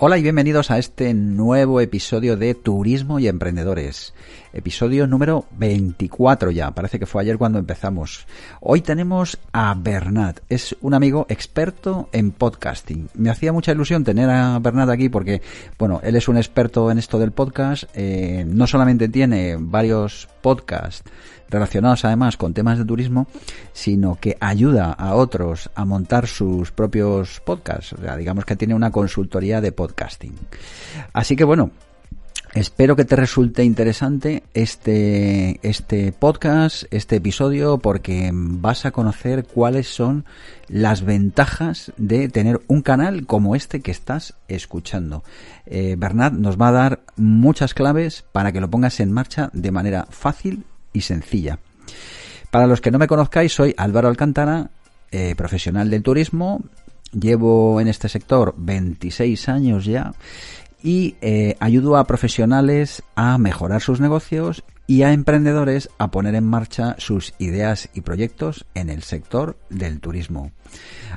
Hola y bienvenidos a este nuevo episodio de Turismo y Emprendedores. Episodio número 24 ya, parece que fue ayer cuando empezamos. Hoy tenemos a Bernat, es un amigo experto en podcasting. Me hacía mucha ilusión tener a Bernat aquí porque, bueno, él es un experto en esto del podcast, eh, no solamente tiene varios podcasts, relacionados además con temas de turismo, sino que ayuda a otros a montar sus propios podcasts. O sea, digamos que tiene una consultoría de podcasting. Así que bueno, Espero que te resulte interesante este, este podcast, este episodio, porque vas a conocer cuáles son las ventajas de tener un canal como este que estás escuchando. Eh, nos va a dar muchas claves para que lo pongas en marcha de manera fácil y sencilla. Para los que no me conozcáis, soy Álvaro Alcántara, eh, profesional del turismo. Llevo en este sector 26 años ya y eh, a profesionales a mejorar sus negocios y a emprendedores a poner en marcha sus ideas y proyectos en el sector del turismo.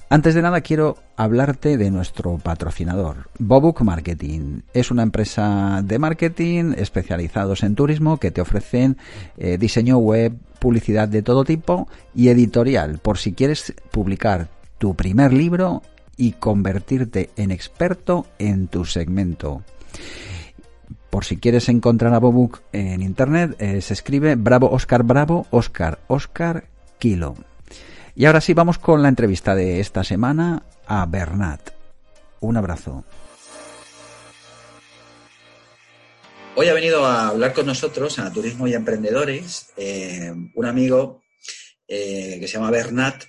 Antes de nada quiero hablarte de nuestro patrocinador, Bobook Marketing. Es una empresa de marketing especializados en turismo que te ofrecen eh, diseño web, publicidad de todo tipo y editorial por si quieres publicar tu primer libro y convertirte en experto en tu segmento. Por si quieres encontrar a Bobook en internet, eh, se escribe Bravo Oscar Bravo Oscar Oscar Kilo. Y ahora sí vamos con la entrevista de esta semana a Bernat. Un abrazo. Hoy ha venido a hablar con nosotros en Turismo y Emprendedores eh, un amigo eh, que se llama Bernat.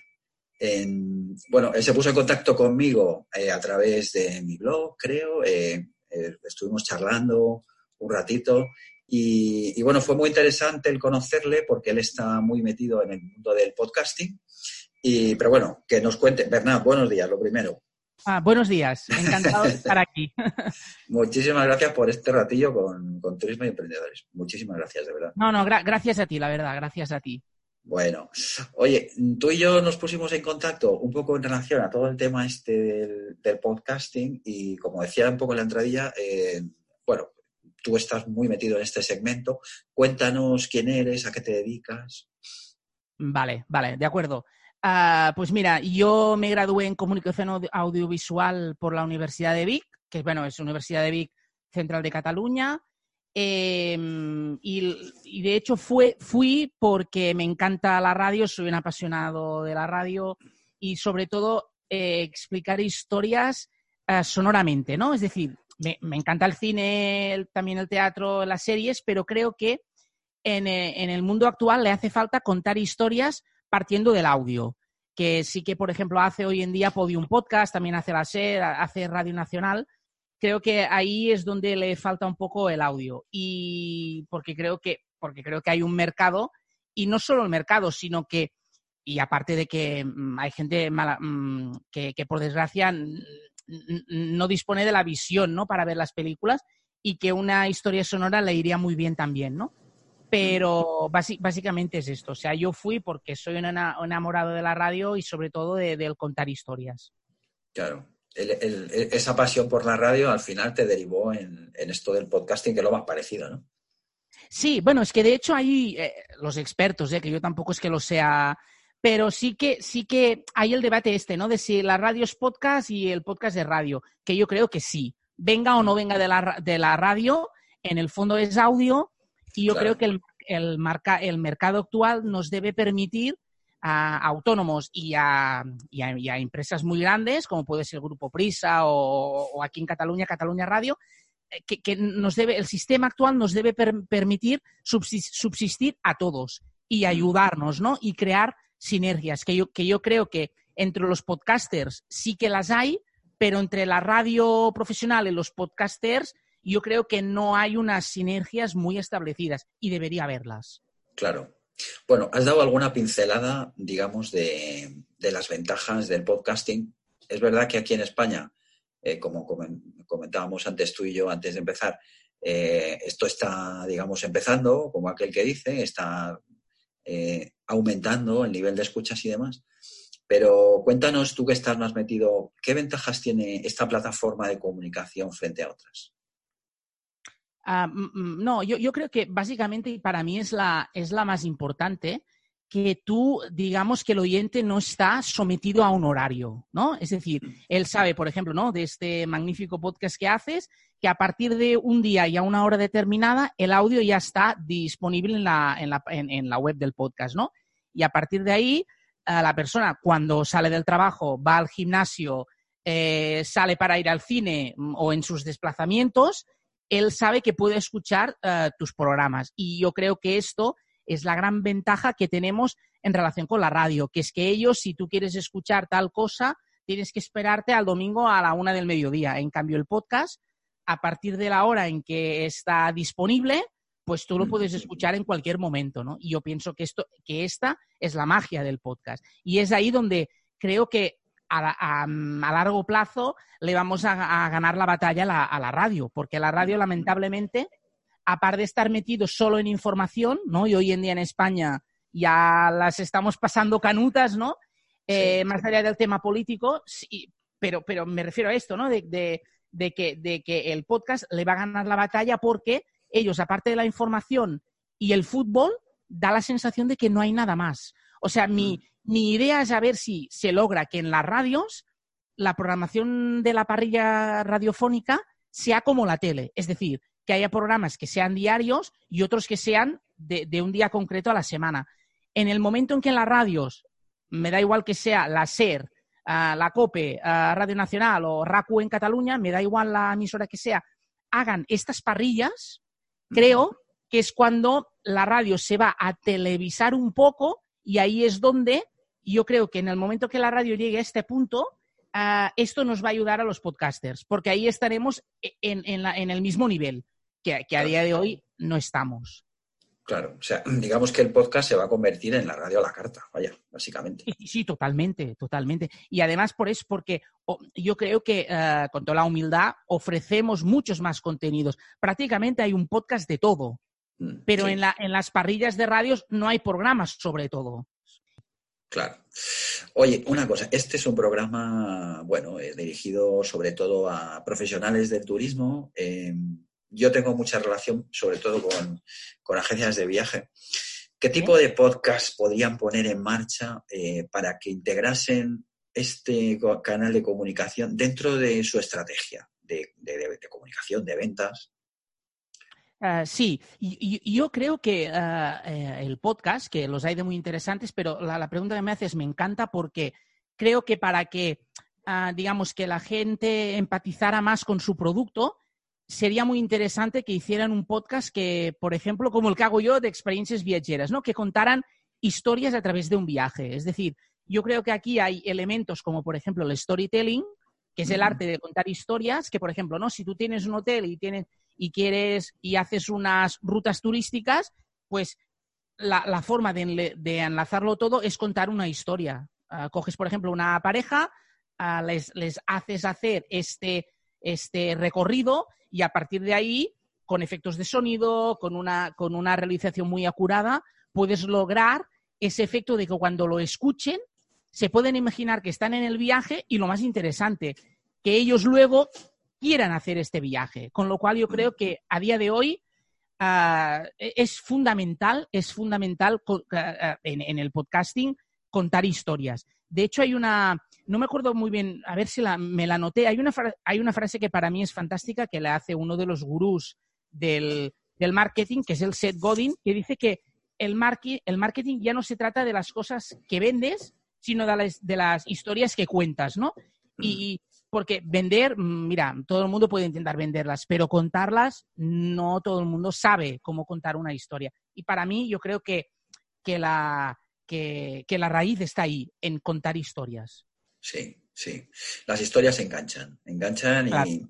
Bueno, él se puso en contacto conmigo a través de mi blog, creo. estuvimos charlando un ratito. Y, bueno, fue muy interesante el conocerle porque él está muy metido en el mundo del podcasting. Y, pero bueno, que nos cuente. Bernard, buenos días, lo primero. Ah, buenos días, encantado de estar aquí. Muchísimas gracias por este ratillo con, Turismo y Emprendedores. Muchísimas gracias, de verdad. No, no, gracias a ti, la verdad, gracias a ti. Bueno, oye, tú y yo nos pusimos en contacto un poco en relación a todo el tema este del, podcasting y como decía un poco en la entradilla, eh, bueno, tú estás muy metido en este segmento. Cuéntanos quién eres, a qué te dedicas. Vale, vale, de acuerdo. Ah, pues mira, yo me gradué en comunicación audiovisual por la Universidad de Vic, que bueno, es Universidad de Vic Central de Cataluña. Em, y, de hecho fui porque me encanta la radio, soy un apasionado de la radio y sobre todo eh, explicar historias eh, sonoramente, ¿no? Es decir, me, encanta el cine, también el teatro, las series, pero creo que en, eh, en, el mundo actual le hace falta contar historias partiendo del audio. Que sí que, por ejemplo, hace hoy en día Podium Podcast, también hace la SER, hace Radio Nacional. Creo que ahí es donde le falta un poco el audio. Y porque creo que, porque creo que hay un mercado, y no solo el mercado, sino que, y aparte de que mm, hay gente mala, mm, que, por desgracia no dispone de la visión, ¿no? Para ver las películas y que una historia sonora le iría muy bien también, ¿no? Pero básicamente es esto. O sea, yo fui porque soy un enamorado de la radio y sobre todo del contar historias. Claro. Esa pasión por la radio al final te derivó en, esto del podcasting, que es lo más parecido, ¿no? Sí, bueno, es que de hecho hay eh, los expertos, ¿eh? que yo tampoco es que lo sea pero sí que, sí que hay el debate este, ¿no? De si la radio es podcast y el podcast es radio, que yo creo que sí. Venga o no venga de la, de la radio, en el fondo es audio y yo creo que el, el, marca, el mercado actual nos debe permitir a autónomos y a, y, a, empresas muy grandes, como puede ser el Grupo Prisa o, aquí en Cataluña, Cataluña Radio, eh, que, nos debe, el sistema actual nos debe permitir subsistir a todos y ayudarnos, ¿no? Y crear sinergias, que yo, que yo creo que entre los podcasters sí que las hay, pero entre la radio profesional y los podcasters yo creo que no hay unas sinergias muy establecidas y debería haberlas. Claro. Bueno, has dado alguna pincelada, digamos, de, las ventajas del podcasting. Es verdad que aquí en España, eh, como comentábamos antes tú y yo, antes de empezar, eh, esto está, digamos, empezando, como aquel que dice, está eh, aumentando el nivel de escuchas y demás. Pero cuéntanos tú que estás más metido, ¿qué ventajas tiene esta plataforma de comunicación frente a otras? Ah, no, yo, yo, creo que básicamente para mí es la, es la más importante que tú, digamos, que el oyente no está sometido a un horario, ¿no? Es decir, él sabe, por ejemplo, ¿no? De este magnífico podcast que haces, que a partir de un día y a una hora determinada, el audio ya está disponible en la, en la, en, la web del podcast, ¿no? Y a partir de ahí, la persona cuando sale del trabajo, va al gimnasio, eh, sale para ir al cine mm, o en sus desplazamientos, él sabe que puede escuchar eh, tus programas. Y yo creo que esto es la gran ventaja que tenemos en relación con la radio, que es que ellos, si tú quieres escuchar tal cosa, tienes que esperarte al domingo a la una del mediodía. En cambio, el podcast, a partir de la hora en que está disponible, pues tú lo puedes escuchar en cualquier momento, ¿no? Y yo pienso que esto, que esta es la magia del podcast. Y es ahí donde creo que a, largo plazo le vamos a, ganar la batalla a la, radio, porque la radio lamentablemente, aparte de estar metido solo en información, ¿no? Y hoy en día en España ya las estamos pasando canutas, ¿no? Eh, más allá del tema político, pero, pero me refiero a esto, ¿no? De, que, de que el podcast le va a ganar la batalla porque ellos, aparte de la información y el fútbol, da la sensación de que no hay nada más. O sea, mi, mm. Mi idea es saber si se logra que en las radios la programación de la parrilla radiofónica sea como la tele, es decir, que haya programas que sean diarios y otros que sean de, un día concreto a la semana. En el momento en que en las radios, me da igual que sea la SER, ah, la COPE, ah, Radio Nacional o RACU en Cataluña, me da igual la emisora que sea, hagan estas parrillas, creo que es cuando la radio se va a televisar un poco y ahí es donde yo creo que en el momento que la radio llegue a este punto, ah, esto nos va a ayudar a los podcasters, porque ahí estaremos en, el mismo nivel que, a día de hoy no estamos. Claro, o sea, digamos que el podcast se va a convertir en la radio a la carta, vaya, básicamente. Sí, sí totalmente, totalmente. Y además por eso, porque yo creo que ah, con toda la humildad ofrecemos muchos más contenidos. Prácticamente hay un podcast de todo, mm, pero en, la, en las parrillas de radios no hay programas sobre todo. Claro. Oye, una cosa, este es un programa, bueno, eh, dirigido sobre todo a profesionales del turismo. Em, yo tengo mucha relación, sobre todo con, agencias de viaje. ¿Qué tipo de podcast podrían poner en marcha eh, para que integrasen este canal de comunicación dentro de su estrategia de comunicación, de ventas? Ah, sí, y, yo creo que ah, eh, el podcast, que los hay de muy interesantes, pero la, pregunta que me haces me encanta porque creo que para que, ah, digamos, que la gente empatizara más con su producto, sería muy interesante que hicieran un podcast que, por ejemplo, como el que hago yo de experiencias viajeras, ¿no? Que contaran historias a través de un viaje. Es decir, yo creo que aquí hay elementos como, por ejemplo, el storytelling, que es el arte de contar historias, que, por ejemplo, ¿no? Si tú tienes un hotel y tienes y quieres y haces unas rutas turísticas, pues la, forma de, enlazarlo todo es contar una historia. Ah, coges, por ejemplo, una pareja, ah, les, haces hacer este, este recorrido y a partir de ahí, con efectos de sonido, con una, con una realización muy acurada, puedes lograr ese efecto de que cuando lo escuchen se pueden imaginar que están en el viaje y lo más interesante, que ellos luego quieran hacer este viaje. Con lo cual yo creo que a día de hoy e-, es fundamental, es fundamental ah, en, el podcasting contar historias. De hecho, hay una, no me acuerdo muy bien, a ver si me la noté, hay una, hay una frase que para mí es fantástica que le hace uno de los gurús del, marketing, que es el Seth Godin, que dice que el, el marketing ya no se trata de las cosas que vendes, sino de las, de las historias que cuentas, ¿no? Y porque vender, mm, mira, todo el mundo puede intentar venderlas, pero contarlas, no todo el mundo sabe cómo contar una historia. Y para mí, yo creo que, que, la, que, que la raíz está ahí, en contar historias. Sí, sí. Las historias enganchan, enganchan y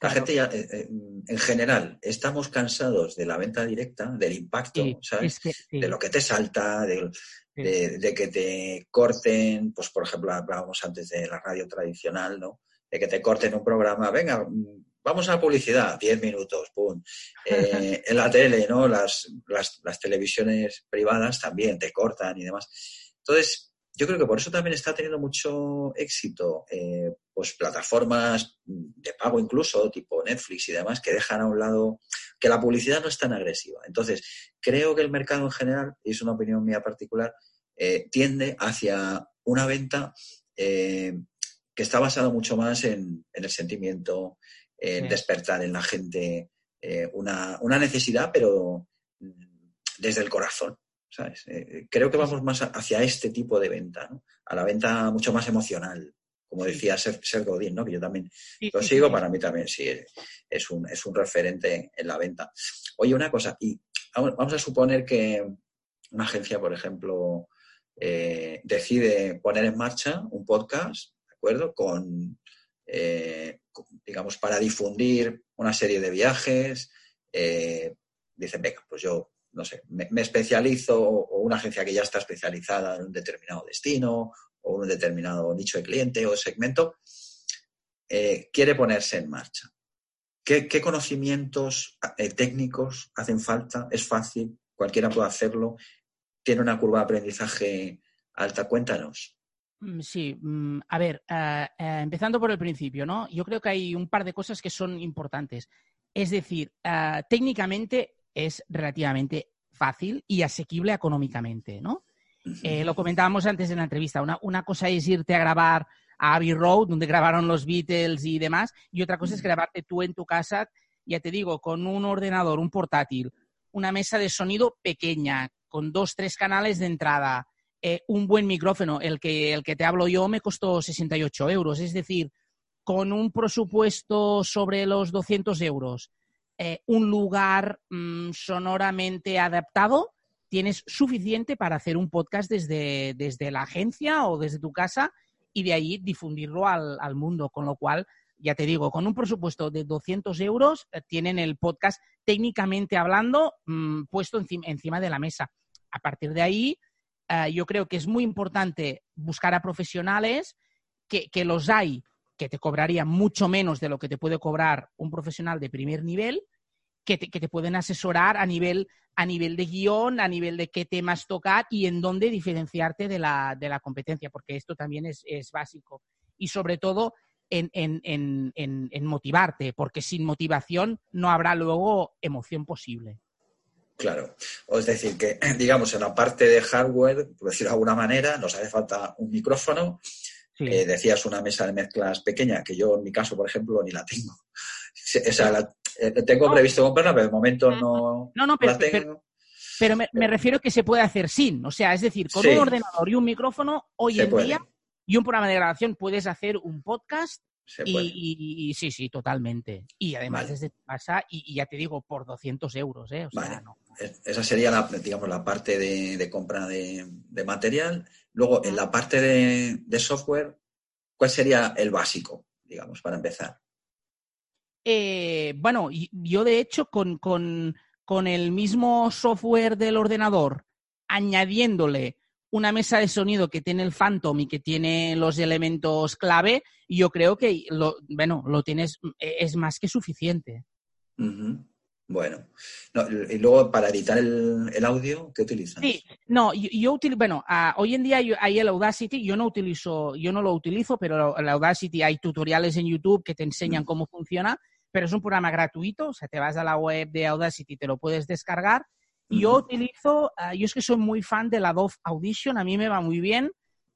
la gente ya, eh, eh, en general, estamos cansados de la venta directa, del impacto, ¿sabes? De lo que te salta, de, de, que te corten, pues por ejemplo, hablábamos antes de la radio tradicional, ¿no? De que te corten un programa, venga, vamos a la publicidad, 10 minutos, pum. Eh, en la tele, ¿no? Las, las, las televisiones privadas también te cortan y demás. Entonces, yo creo que por eso también está teniendo mucho éxito eh, pues plataformas de pago incluso, tipo Netflix y demás, que dejan a un lado que la publicidad no es tan agresiva. Entonces, creo que el mercado en general, y es una opinión mía particular, eh, tiende hacia una venta eh, que está basada mucho más en, el sentimiento, en despertar en la gente una, una necesidad, pero desde el corazón. ¿sabes? Eh, eh, creo que vamos más hacia este tipo de venta, ¿no? A la venta mucho más emocional, como decía Ser, Godín, ¿no? Que yo también lo sigo, para mí también sí, es un, es un referente en la venta. Oye, una cosa, y vamos a suponer que una agencia, por ejemplo, eh, decide poner en marcha un podcast, ¿de acuerdo? Con, digamos, para difundir una serie de viajes. dicen, venga, pues yo no sé, me, especializo o una agencia que ya está especializada en un determinado destino o un determinado nicho de cliente o segmento, eh, quiere ponerse en marcha. ¿Qué, conocimientos eh, técnicos hacen falta? ¿Es fácil? ¿Cualquiera puede hacerlo? ¿Tiene una curva de aprendizaje alta? Cuéntanos. Mm, sí, mm, a ver, eh, empezando por el principio, ¿no? Yo creo que hay un par de cosas que son importantes. Es decir, técnicamente es relativamente fácil y asequible económicamente, ¿no? Eh, lo comentábamos antes en la entrevista. Una, cosa es irte a grabar a Abbey Road, donde grabaron los Beatles y demás, y otra cosa es grabarte tú en tu casa, ya te digo, con un ordenador, un portátil, una mesa de sonido pequeña, con dos, tres canales de entrada, eh, un buen micrófono. El que, el que te hablo yo me costó 68 euros, es decir, con un presupuesto sobre los 200 euros eh, un lugar mm, sonoramente adaptado, tienes suficiente para hacer un podcast desde, desde, la agencia o desde tu casa y de ahí difundirlo al, mundo. Con lo cual, ya te digo, con un presupuesto de 200 euros eh, tienen el podcast técnicamente hablando mm, puesto encima, de la mesa. A partir de ahí, eh, yo creo que es muy importante buscar a profesionales que, que los hay que te cobraría mucho menos de lo que te puede cobrar un profesional de primer nivel, que te, pueden asesorar a nivel, a nivel de guion, a nivel de qué temas tocar y en dónde diferenciarte de la, de la competencia, porque esto también es, básico. Y sobre todo en, en, motivarte, porque sin motivación no habrá luego emoción posible. Claro. Es decir, que digamos en la parte de hardware, por decirlo de alguna manera, nos hace falta un micrófono, eh, decías una mesa de mezclas pequeña, que yo en mi caso, por ejemplo, ni la tengo. O sea, eh, tengo previsto comprarla, pero de momento no, no, no pero, la tengo. Pero, me, eh. refiero que se puede hacer sin. O sea, es decir, con un ordenador y un micrófono, hoy en día, y un programa de grabación, puedes hacer un podcast y, sí, sí, totalmente. Y además desde tu casa, y, ya te digo, por 200 euros, ¿eh? Esa sería la, digamos, la parte de, compra de, material. Luego, en la parte de, software, ¿cuál sería el básico, digamos, para empezar? Eh, bueno, yo de hecho con, con, con el mismo software del ordenador, añadiéndole una mesa de sonido que tiene el Phantom y que tiene los elementos clave, yo creo que lo, bueno, lo tienes, e, es más que suficiente. Bueno, y luego para editar el, audio, ¿qué utilizas? Sí, no, yo, utilizo, bueno, hoy en día hay el Audacity, yo no utilizo, yo no lo utilizo, pero el Audacity hay tutoriales en YouTube que te enseñan cómo funciona, pero es un programa gratuito, o sea, te vas a la web de Audacity, y te lo puedes descargar yo utilizo, ah, yo es que soy muy fan de la Adobe Audition, a mí me va muy bien.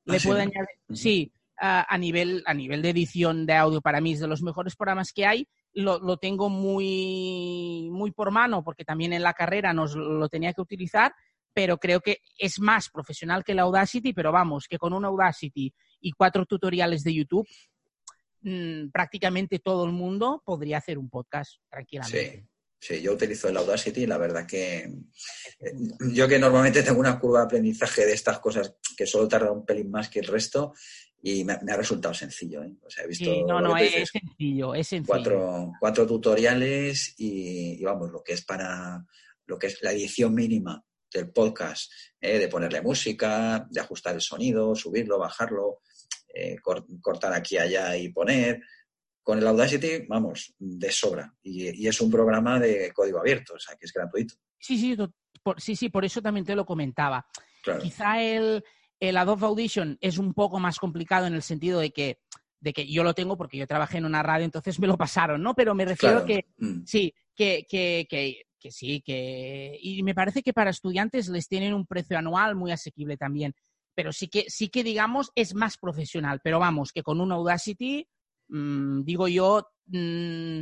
Le ¿Ah, puedo añadir, sí, a, nivel, a nivel de edición de audio, para mí es de los mejores programas que hay. Lo, lo tengo muy, muy por mano, porque también en la carrera nos lo tenía que utilizar, pero creo que es más profesional que la Audacity, pero vamos, que con una Audacity y cuatro tutoriales de YouTube, mmm, prácticamente todo el mundo podría hacer un podcast tranquilamente. Sí. Sí, yo utilizo el Audacity y la verdad que eh, yo que normalmente tengo una curva de aprendizaje de estas cosas que solo tarda un pelín más que el resto y me, me ha resultado sencillo. ¿eh? O sea, he visto Sí, no, no, es, dices, sencillo, es sencillo. cuatro, cuatro tutoriales y, y vamos, lo que es para lo que es la edición mínima del podcast, ¿eh? de ponerle música, de ajustar el sonido, subirlo, bajarlo, eh, cor- cortar aquí allá y poner. Con el Audacity, vamos, de sobra. Y, y es un programa de código abierto, o sea, que es gratuito. Sí, sí, por, sí, sí, por eso también te lo comentaba. Claro. Quizá el, el Adobe Audition es un poco más complicado en el sentido de que, de que yo lo tengo porque yo trabajé en una radio, entonces me lo pasaron, ¿no? Pero me refiero Claro. que Mm. sí, que, que, que, que sí, que. Y me parece que para estudiantes les tienen un precio anual muy asequible también. Pero sí que, sí que digamos, es más profesional. Pero vamos, que con un Audacity, mm, digo yo, mm,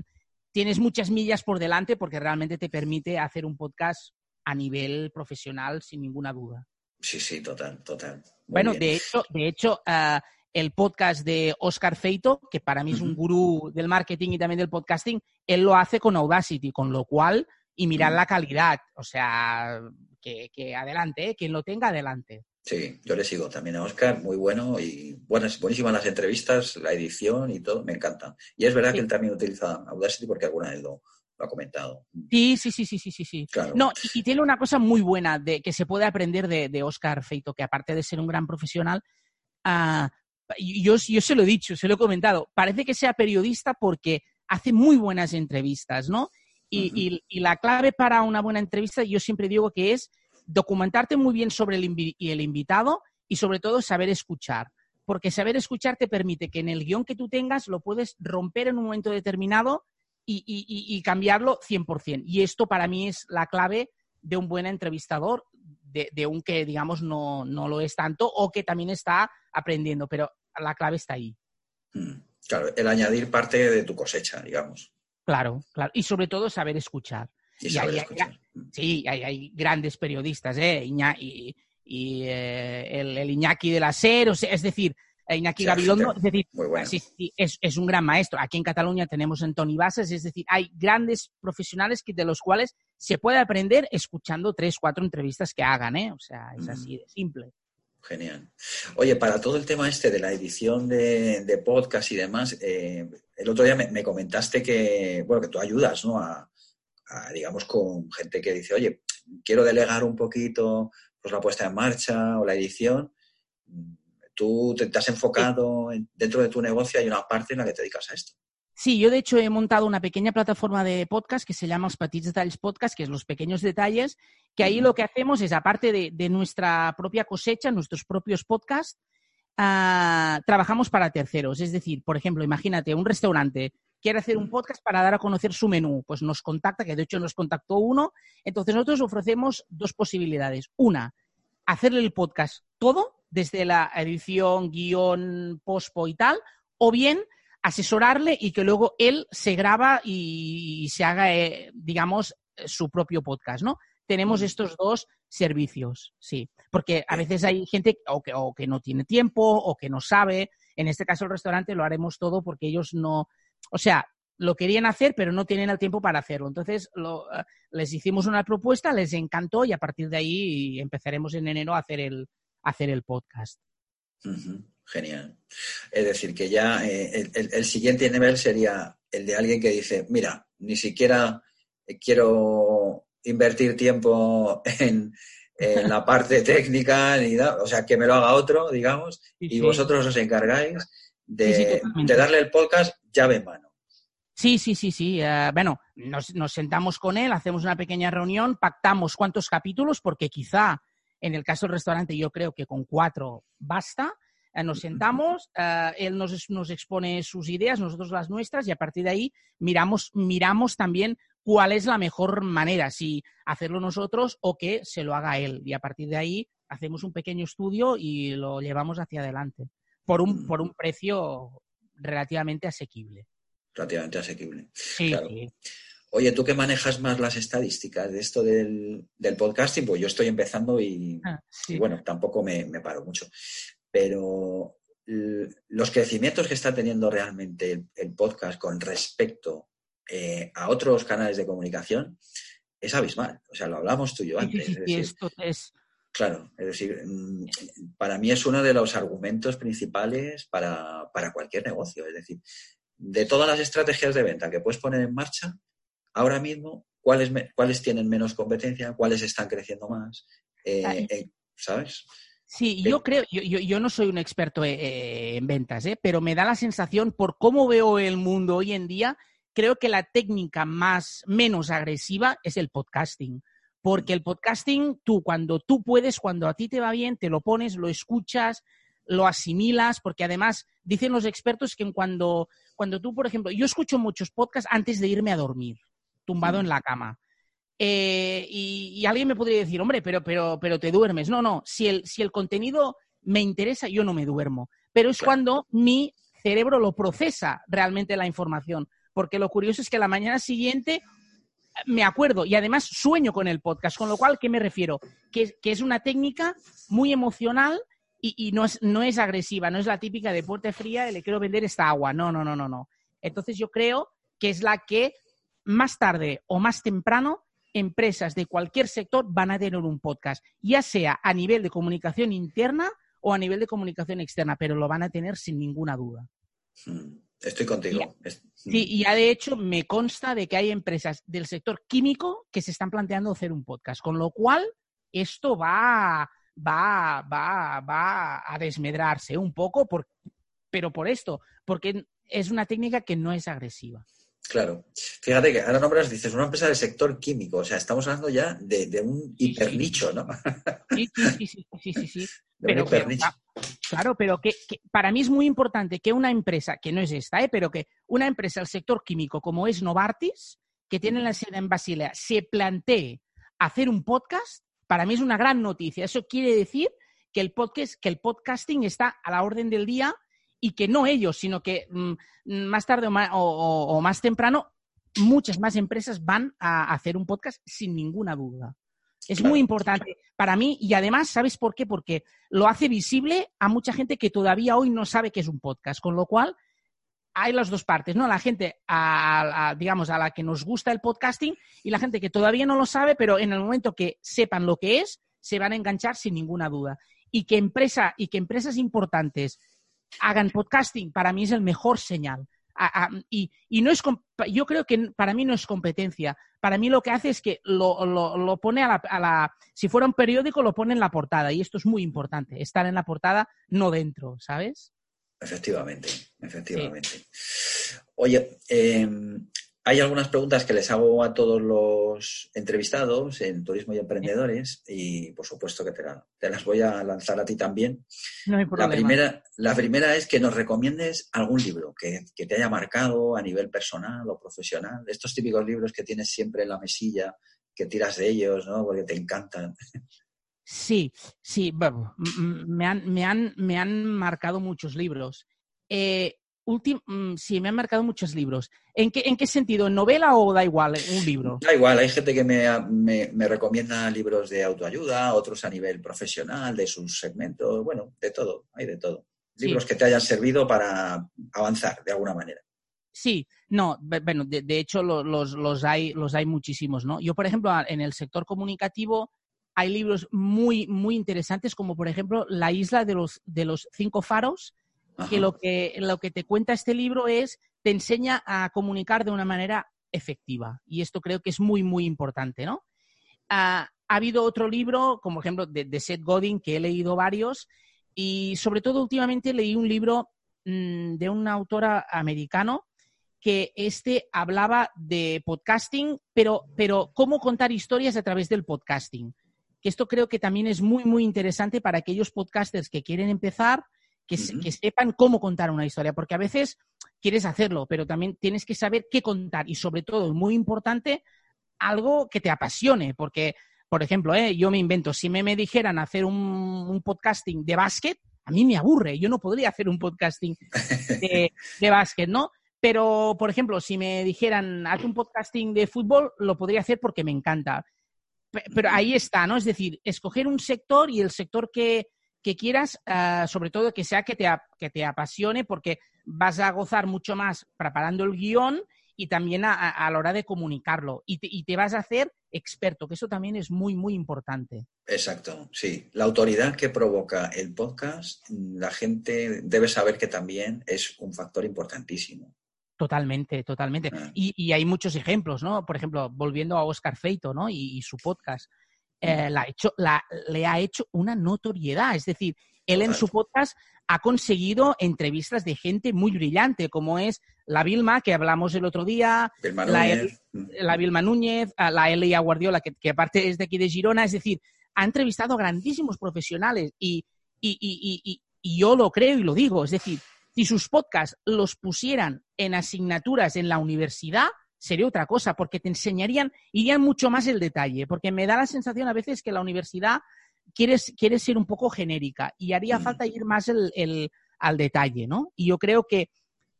tienes muchas millas por delante porque realmente te permite hacer un podcast a nivel profesional sin ninguna duda. Sí, sí, total, total. Muy Bueno, bien. de hecho, de hecho ah, el podcast de Oscar Feito, que para mí es un gurú del marketing y también del podcasting, él lo hace con Audacity, con lo cual, y mirad Mm. la calidad, o sea, que, que adelante, ¿eh? quien lo tenga, adelante. Sí, yo le sigo también a Oscar, muy bueno y buenas, buenísimas las entrevistas, la edición y todo, me encanta. Y es verdad Sí. que él también utiliza Audacity porque alguna vez lo, lo ha comentado. Sí, sí, sí, sí, sí, sí. sí. Claro. No, y, y tiene una cosa muy buena de, que se puede aprender de, de Oscar Feito, que aparte de ser un gran profesional, ah, yo, yo se lo he dicho, se lo he comentado, parece que sea periodista porque hace muy buenas entrevistas, ¿no? Y, y- y la clave para una buena entrevista, yo siempre digo que es documentarte muy bien sobre el, invi- y el invitado y sobre todo saber escuchar. Porque saber escuchar te permite que en el guion que tú tengas lo puedes romper en un momento determinado y, y- y- y cambiarlo 100%. Y esto para mí es la clave de un buen entrevistador, de, de un que, digamos, no, no lo es tanto o que también está aprendiendo, pero la clave está ahí. Mm, Claro, el añadir parte de tu cosecha, digamos. Claro, claro. Y sobre todo saber escuchar. Y. Mm. Sí, hay, hay grandes periodistas, ¿eh? Iña- y y, eh, el, el Iñaki de la SER, o sea, es decir, Iñaki Sí, Gabilondo, es decir, Muy bueno. sí, sí, es, es un gran maestro. Aquí en Cataluña tenemos a Toni Bases, es decir, hay grandes profesionales que, de los cuales se puede aprender escuchando tres, cuatro entrevistas que hagan, ¿eh? O sea, es Mm. así de simple. Genial. Oye, para todo el tema este de la edición de, de podcast y demás, eh, el otro día me, me comentaste que, bueno, que tú ayudas, ¿no? A, a, digamos, con gente que dice, oye, quiero delegar un poquito pues la puesta en marcha o la edición. Tú te, te has enfocado en- dentro de tu negocio, hay una parte en la que te dedicas a esto. Sí, yo de hecho he montado una pequeña plataforma de podcast que se llama Los Petits Detalles Podcast, que es los pequeños detalles, que ahí lo que hacemos es, aparte de, de nuestra propia cosecha, nuestros propios podcasts, ah, trabajamos para terceros. Es decir, por ejemplo, imagínate, un restaurante quiere hacer un podcast para dar a conocer su menú, pues nos contacta, que de hecho nos contactó uno, entonces nosotros ofrecemos dos posibilidades. Una, hacerle el podcast todo, desde la edición, guion, pospo y tal, o bien asesorarle y que luego él se graba y, se haga, eh, digamos, eh, su propio podcast, ¿no? Tenemos estos dos servicios, sí. Porque a veces hay gente o que, o que no tiene tiempo o que no sabe. En este caso, el restaurante lo haremos todo porque ellos no. O sea, lo querían hacer, pero no tienen el tiempo para hacerlo. Entonces, lo, eh, les hicimos una propuesta, les encantó y a partir de ahí empezaremos en enero a hacer el, a hacer el podcast. Genial. Es decir, que ya eh, el, el- siguiente nivel sería el de alguien que dice, mira, ni siquiera eh, quiero invertir tiempo en, en la parte técnica, ni nada, o sea, que me lo haga otro, digamos, Sí, y sí. vosotros os encargáis de, Sí, de darle el podcast llave en mano. Sí, sí, sí, sí. eh, bueno, nos, nos sentamos con él, hacemos una pequeña reunión, pactamos cuántos capítulos, porque quizá en el caso del restaurante yo creo que con cuatro basta. Eh, nos sentamos, eh, él nos, nos expone sus ideas, nosotros las nuestras, y a partir de ahí miramos, miramos también cuál es la mejor manera, si hacerlo nosotros o que se lo haga él. Y a partir de ahí hacemos un pequeño estudio y lo llevamos hacia adelante, por un, por un precio relativamente asequible. Relativamente asequible. Sí, Claro. sí. Oye, tú que manejas más las estadísticas de esto del, podcasting, pues yo estoy empezando y, ah, bueno, tampoco me, paro mucho. Pero los crecimientos que está teniendo realmente el, podcast con respecto eh, a otros canales de comunicación es abismal. O sea, lo hablamos tú y yo antes. Sí, esto es... Claro, es decir, mm, para mí es uno de los argumentos principales para, para cualquier negocio. Es decir, de todas las estrategias de venta que puedes poner en marcha, ahora mismo, ¿cuáles, cuáles tienen menos competencia? ¿Cuáles están creciendo más? Eh, eh, ¿Sabes? Sí, yo creo, yo, yo, no soy un experto eh, en ventas, pero me da la sensación, por cómo veo el mundo hoy en día, creo que la técnica más menos agresiva es el podcasting. Porque el podcasting, tú, cuando tú puedes, cuando a ti te va bien, te lo pones, lo escuchas, lo asimilas, porque además dicen los expertos que cuando, cuando tú, por ejemplo, yo escucho muchos podcasts antes de irme a dormir tumbado en la cama. Eh, y, alguien me podría decir, hombre, pero, pero, pero te duermes. No, no, si el, si el contenido me interesa, yo no me duermo. Pero es cuando mi cerebro lo procesa realmente la información. Porque lo curioso es que la mañana siguiente me acuerdo y además sueño con el podcast. Con lo cual, ¿qué me refiero? Que, que es una técnica muy emocional y, y, no, es, no es agresiva, no es la típica de puerta fría, le quiero vender esta agua. No, no, no, no, no. Entonces yo creo que es la que más tarde o más temprano, empresas de cualquier sector van a tener un podcast, ya sea a nivel de comunicación interna o a nivel de comunicación externa, pero lo van a tener sin ninguna duda. Hmm, estoy contigo. sí, y ya de hecho me consta de que hay empresas del sector químico que se están planteando hacer un podcast, con lo cual esto va, va, va, va a desmedrarse un poco, pero por esto, porque es una técnica que no es agresiva. Claro. Fíjate que ahora nombras, dices, una empresa del sector químico. O sea, estamos hablando ya de, un hipernicho, ¿no? Sí, sí, sí, sí, sí, sí. Pero claro, pero que, para mí es muy importante que una empresa, que no es esta, ¿eh? pero que una empresa del sector químico como es Novartis, que tiene la sede en Basilea, se plantee hacer un podcast, para mí es una gran noticia. Eso quiere decir que el podcast, que el podcasting está a la orden del día y que no ellos, sino que mm, más tarde o más, temprano muchas más empresas van a hacer un podcast sin ninguna duda. Es muy importante para mí y además, ¿sabes por qué? Porque lo hace visible a mucha gente que todavía hoy no sabe qué es un podcast, con lo cual hay las dos partes, ¿no? La gente, digamos, a la que nos gusta el podcasting y la gente que todavía no lo sabe, pero en el momento que sepan lo que es, se van a enganchar sin ninguna duda. Y que, empresa, y que empresas importantes hagan podcasting, para mí es el mejor señal. y, no es, yo creo que para mí no es competencia. Para mí lo que hace es que lo, pone a la, si fuera un periódico, lo pone en la portada. Y esto es muy importante, estar en la portada, no dentro, ¿sabes? Efectivamente, efectivamente. Oye, eh, hay algunas preguntas que les hago a todos los entrevistados en Turismo y Emprendedores y por supuesto que te, las voy a lanzar a ti también. No hay problema. La primera, la primera es que nos recomiendes algún libro que, te haya marcado a nivel personal o profesional. Estos típicos libros que tienes siempre en la mesilla, que tiras de ellos, ¿no? Porque te encantan. Sí, sí, bueno, me han, me han, me han marcado muchos libros. Eh, Mm, sí, me han marcado muchos libros. ¿En qué, ¿En qué sentido? ¿En novela o da igual un libro? Da igual, hay gente que me, me, recomienda libros de autoayuda, otros a nivel profesional, de sus segmentos, bueno, de todo, hay de todo. Libros que te hayan servido para avanzar de alguna manera. Sí, no, bueno, de, hecho los, los, hay, los hay muchísimos, ¿no? Yo, por ejemplo, en el sector comunicativo hay libros muy, muy interesantes, como por ejemplo La isla de los, de los cinco faros, que lo, que lo que te cuenta este libro es, te enseña a comunicar de una manera efectiva. Y esto creo que es muy, muy importante, ¿no? ha habido otro libro, como ejemplo de, Seth Godin, que he leído varios, y sobre todo últimamente leí un libro mm, de un autor americano que este hablaba de podcasting, pero, pero cómo contar historias a través del podcasting. Que esto creo que también es muy, muy interesante para aquellos podcasters que quieren empezar que, sepan cómo contar una historia, porque a veces quieres hacerlo, pero también tienes que saber qué contar y sobre todo, muy importante, algo que te apasione, porque, por ejemplo, ¿eh? yo me invento, si me, me dijeran hacer un, podcasting de básquet, a mí me aburre, yo no podría hacer un podcasting de, de básquet, ¿no? Pero, por ejemplo, si me dijeran, haz un podcasting de fútbol, lo podría hacer porque me encanta. Pero ahí está, ¿no? Es decir, escoger un sector y el sector que, quieras, ah, sobre todo que sea que te, que te apasione, porque vas a gozar mucho más preparando el guion y también a, la hora de comunicarlo. Y te, y te, vas a hacer experto, que eso también es muy, muy importante. Exacto, sí. La autoridad que provoca el podcast, la gente debe saber que también es un factor importantísimo. Totalmente, totalmente. Ah. Y, hay muchos ejemplos, ¿no? Por ejemplo, volviendo a Oscar Feito, ¿no? Y, su podcast, eh, la hecho, la, le ha hecho una notoriedad. Es decir, él en su podcast ha conseguido entrevistas de gente muy brillante, como es la Vilma, que hablamos el otro día, la, la, Vilma Núñez, la Elia Guardiola, que, que, aparte es de aquí de Girona. Es decir, ha entrevistado a grandísimos profesionales y, y yo lo creo y lo digo. Es decir, si sus podcasts los pusieran en asignaturas en la universidad, sería otra cosa, porque te enseñarían, irían mucho más el detalle, porque me da la sensación a veces que la universidad quiere, quiere ser un poco genérica y haría mm. falta ir más el, al detalle, ¿no? Y yo creo que,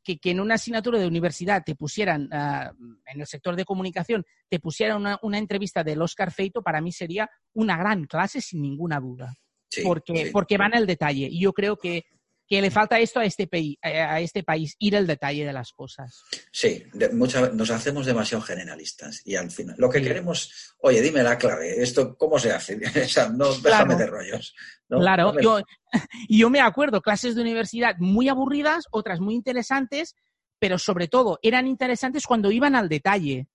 que, en una asignatura de universidad te pusieran, ah, en el sector de comunicación, te pusieran una, una, entrevista del Oscar Feito, para mí sería una gran clase sin ninguna duda. porque, porque van al detalle. Y yo creo que que le falta esto a este, a este país, ir al detalle de las cosas. Sí, nos hacemos demasiado generalistas y al final lo que queremos, oye, dime la clave, esto cómo se hace, o sea, no déjame de rollos. Claro, yo, yo me acuerdo, clases de universidad muy aburridas, otras muy interesantes, pero sobre todo eran interesantes cuando iban al detalle.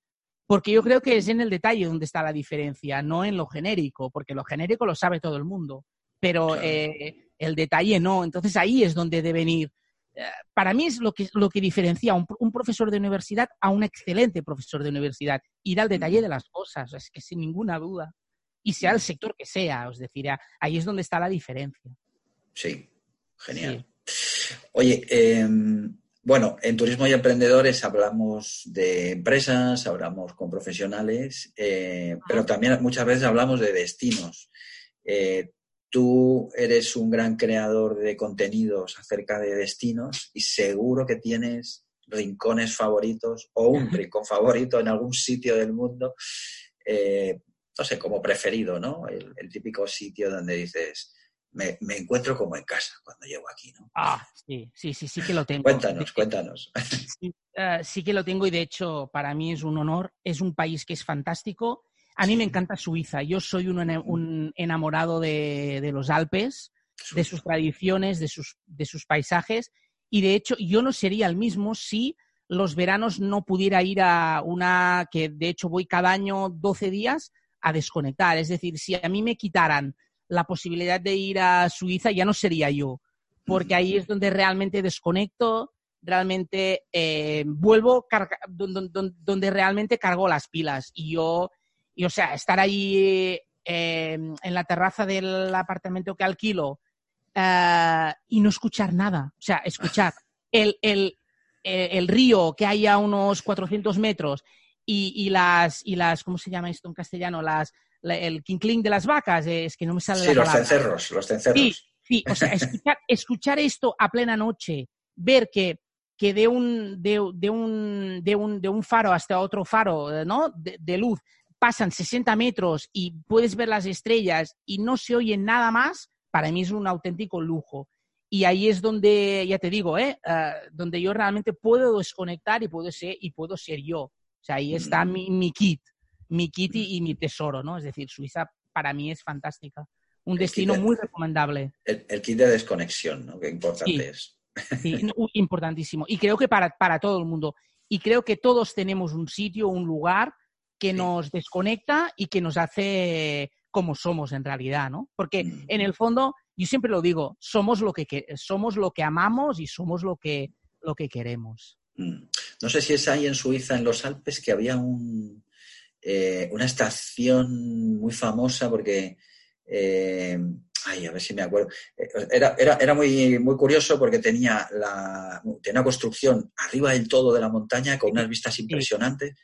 Porque yo creo que es en el detalle donde está la diferencia, no en lo genérico, porque lo genérico lo sabe todo el mundo. Pero eh, el detalle no. Entonces ahí es donde deben ir. Eh, para mí es lo que, lo que diferencia a un, profesor de universidad a un excelente profesor de universidad, ir al detalle de las cosas, es que sin ninguna duda. Y sea el sector que sea, os decir, ahí es donde está la diferencia. Sí, genial. Oye, em, bueno, en Turismo y Emprendedores hablamos de empresas, hablamos con profesionales, eh, pero también muchas veces hablamos de destinos. Eh, tú eres un gran creador de contenidos acerca de destinos y seguro que tienes rincones favoritos o un rincón favorito en algún sitio del mundo, eh, no sé, como preferido, ¿no? El, típico sitio donde dices, me, encuentro como en casa cuando llego aquí, ¿no? Ah, sí, sí, sí, sí que lo tengo. Cuéntanos, cuéntanos. Eh, sí que lo tengo y de hecho para mí es un honor. Es un país que es fantástico a mí me encanta Suiza. Yo soy un, enamorado de, los Alpes, de sus tradiciones, de sus, de sus paisajes. Y de hecho, yo no sería el mismo si los veranos no pudiera ir a una que de hecho voy cada año 12 días a desconectar. Es decir, si a mí me quitaran la posibilidad de ir a Suiza, ya no sería yo, porque ahí es donde realmente desconecto, realmente eh, vuelvo, donde, donde, realmente cargo las pilas. Y yo y o sea, estar ahí eh, en la terraza del apartamento que alquilo eh, y no escuchar nada. O sea, escuchar el, el, el, río que hay a unos 400 metros y, las, y las, ¿cómo se llama esto en castellano? Las, el quinclín de las vacas, es que no me sale sí, los cencerros, los cencerros. Sí, sí, o sea, escuchar, escuchar esto a plena noche, ver que que de un, de, de, un, de, un, de un faro hasta otro faro ¿no? de, luz pasan 60 metros y puedes ver las estrellas y no se oye nada más, para mí es un auténtico lujo. Y ahí es donde, ya te digo, ¿eh? Ah, donde yo realmente puedo desconectar y puedo ser, y puedo ser yo. O sea, ahí está mm. mi, mi kit, mi kit y, mi tesoro, ¿no? Es decir, Suiza para mí es fantástica. Un destino muy recomendable. El, kit de desconexión, ¿no? Qué importante es. Sí, importantísimo. Y creo que para, para todo el mundo. Y creo que todos tenemos un sitio, un lugar que nos desconecta y que nos hace como somos en realidad, ¿no? Porque en el fondo, yo siempre lo digo, somos lo que, somos lo que amamos y somos lo que, lo que queremos. Mm. No sé si es ahí en Suiza, en los Alpes, que había un, eh, una estación muy famosa porque... Eh, ay, a ver si me acuerdo. Eh, era, era, era muy, muy curioso porque tenía, la, tenía una construcción arriba del todo de la montaña con unas vistas impresionantes.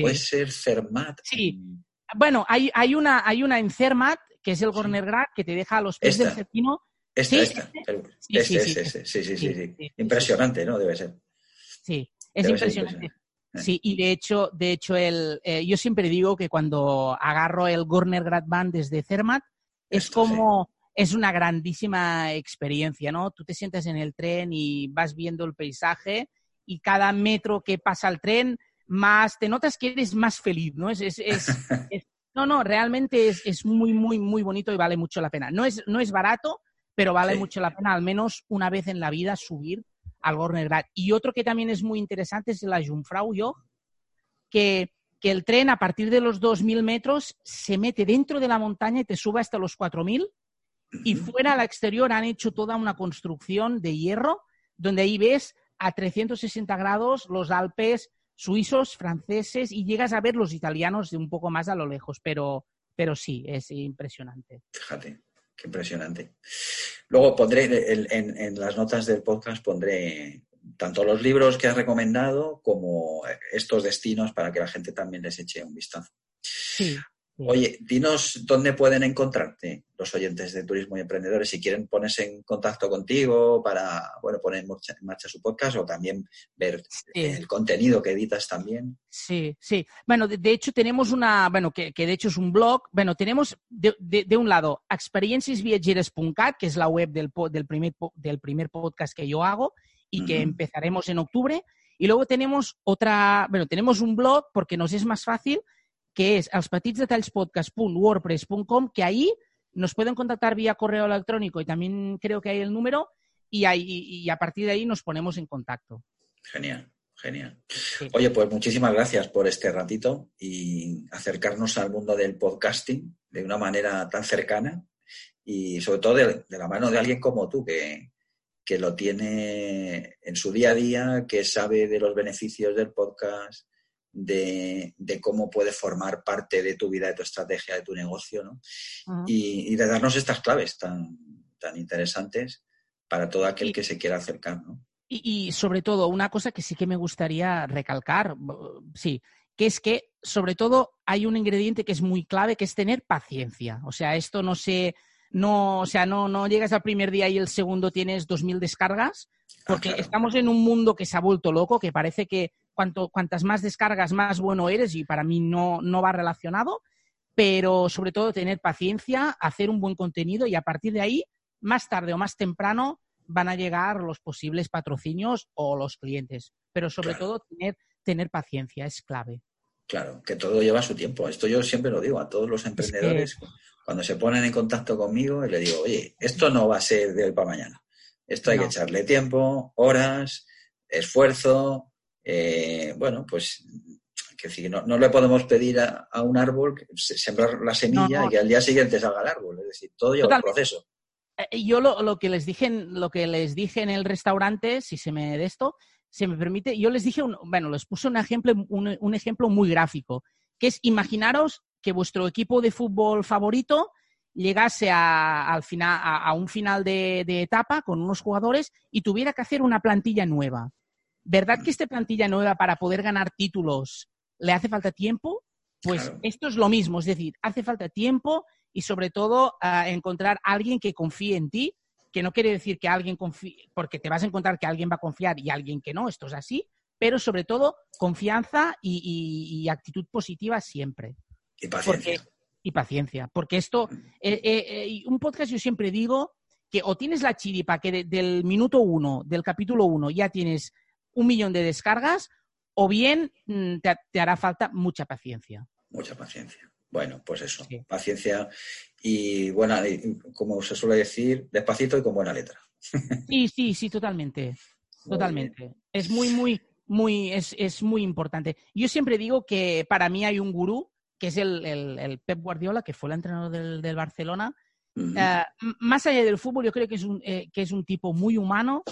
Puede ser Cermat. Sí. Bueno, hay, hay, una, hay una en Cermat, que es el Gornergrat, que te deja a los pies del Cepino. Esta, esta. Sí, sí, sí, sí, sí, Impresionante, ¿no? Debe ser. Sí. Es impresionante. Sí, y de hecho, de hecho el, eh, yo siempre digo que cuando agarro el Gorner Grad Band desde Zermatt, es como, es una grandísima experiencia, ¿no? Tú te sientas en el tren y vas viendo el paisaje y cada metro que pasa el tren, más te notas que eres más feliz, ¿no? Es, es, es, no, no, realmente es, muy, muy, muy bonito y vale mucho la pena. No es, no es barato, pero vale mucho la pena al menos una vez en la vida subir al Gornergrad. Y otro que también es muy interesante es la Jungfrau Joch, que, que el tren a partir de los 2.000 metros se mete dentro de la montaña y te sube hasta los 4.000 y fuera al exterior han hecho toda una construcción de hierro donde ahí ves a 360 grados los Alpes suizos, franceses y llegas a ver los italianos de un poco más a lo lejos, pero, pero sí, es impresionante. Fíjate, qué impresionante. Luego pondré en, las notas del podcast pondré tanto los libros que has recomendado como estos destinos para que la gente también les eche un vistazo. Sí. Oye, dinos dónde pueden encontrarte los oyentes de Turismo y Emprendedores si quieren ponerse en contacto contigo para bueno, poner en marcha su podcast o también ver el contenido que editas también. Sí, sí. Bueno, de, hecho tenemos una, bueno, que, de hecho es un blog. Bueno, tenemos de, un lado experienciasviajeres.cat, que es la web del, del, primer, del primer podcast que yo hago y que empezaremos en octubre. Y luego tenemos otra, bueno, tenemos un blog porque nos es más fácil que es elspetitsdetallspodcast.wordpress.com, que ahí nos pueden contactar vía correo electrónico y también creo que hay el número y, ahí, y a partir de ahí nos ponemos en contacto. Genial, genial. Oye, pues muchísimas gracias por este ratito y acercarnos al mundo del podcasting de una manera tan cercana y sobre todo de, la mano de alguien como tú que, que lo tiene en su día a día, que sabe de los beneficios del podcast, de, cómo puede formar parte de tu vida, de tu estrategia, de tu negocio, ¿no? y, de darnos estas claves tan, tan interesantes para todo aquel que se quiera acercar, ¿no? Y, sobre todo, una cosa que sí que me gustaría recalcar, sí, que es que sobre todo hay un ingrediente que es muy clave, que es tener paciencia. O sea, esto no se, no, o sea, no, no llegas al primer día y el segundo tienes 2.000 descargas, ah, porque estamos en un mundo que se ha vuelto loco, que parece que cuanto, cuantas más descargas, más bueno eres y para mí no, no va relacionado, pero sobre todo tener paciencia, hacer un buen contenido y a partir de ahí, más tarde o más temprano, van a llegar los posibles patrocinios o los clientes. Pero sobre todo tener, tener paciencia es clave. Claro, que todo lleva su tiempo. Esto yo siempre lo digo a todos los emprendedores cuando se ponen en contacto conmigo y le digo, oye, esto no va a ser de hoy para mañana. Esto hay que echarle tiempo, horas, esfuerzo, eh, bueno, pues que no, no, le podemos pedir a, un árbol sembrar la semilla y que al día siguiente salga el árbol. Es decir, todo lleva un proceso. Eh, yo lo, que les dije, lo que les dije en el restaurante, si se me de esto, se me permite, yo les dije, bueno, les puse un ejemplo, un, ejemplo muy gráfico, que es imaginaros que vuestro equipo de fútbol favorito llegase a, al final, a, un final de, etapa con unos jugadores y tuviera que hacer una plantilla nueva. ¿Verdad que esta plantilla nueva para poder ganar títulos le hace falta tiempo? Pues esto es lo mismo, es decir, hace falta tiempo y sobre todo encontrar a alguien que confíe en ti, que no quiere decir que alguien confíe, porque te vas a encontrar que alguien va a confiar y alguien que no, esto es así, pero sobre todo confianza y, actitud positiva siempre. Y paciencia. y paciencia, porque esto, eh, eh, eh, un podcast yo siempre digo que o tienes la chiripa que del minuto uno, del capítulo uno, ya tienes un millón de descargas o bien mm, te, hará falta mucha paciencia. Mucha paciencia. Bueno, pues eso, paciencia y buena, como se suele decir, despacito y con buena letra. Sí, sí, sí, totalmente. Totalmente. Es muy, muy, muy, es, muy importante. Yo siempre digo que para mí hay un gurú, que es el, Pep Guardiola, que fue el entrenador del, Barcelona. Eh, más allá del fútbol, yo creo que es un, eh, que es un tipo muy humano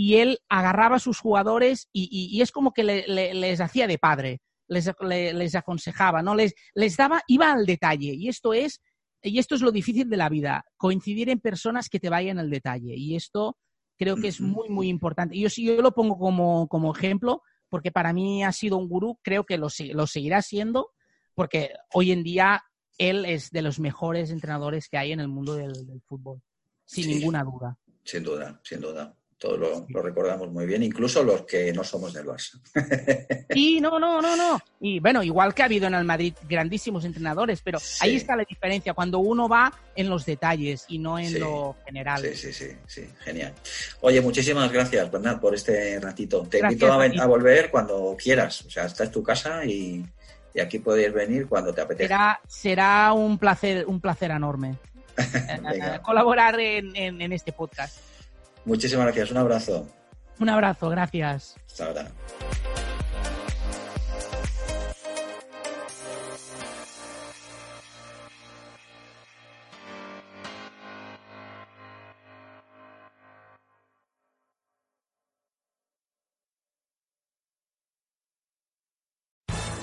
y él agarraba a sus jugadores y, es como que les hacía de padre, les, les aconsejaba, ¿no? Les, les daba, iba al detalle. Y esto es, y esto es lo difícil de la vida, coincidir en personas que te vayan al detalle. Y esto creo que es muy, muy importante. Yo, yo lo pongo como, como ejemplo, porque para mí ha sido un gurú, creo que lo, lo seguirá siendo, porque hoy en día él es de los mejores entrenadores que hay en el mundo del, fútbol, sin ninguna duda. Sin duda, sin duda. Todos lo, recordamos muy bien, incluso los que no somos del Barça. Y no, no, no, no. Y bueno, igual que ha habido en el Madrid grandísimos entrenadores, pero ahí está la diferencia, cuando uno va en los detalles y no en lo general. Sí, sí, sí, sí, genial. Oye, muchísimas gracias, Bernat, por este ratito. Te invito a, volver cuando quieras, o sea, esta es tu casa y, aquí puedes venir cuando te apetezca. Será, será un placer, un placer enorme eh, colaborar en, en este podcast. Muchísimas gracias, un abrazo. Un abrazo, gracias. Hasta ahora.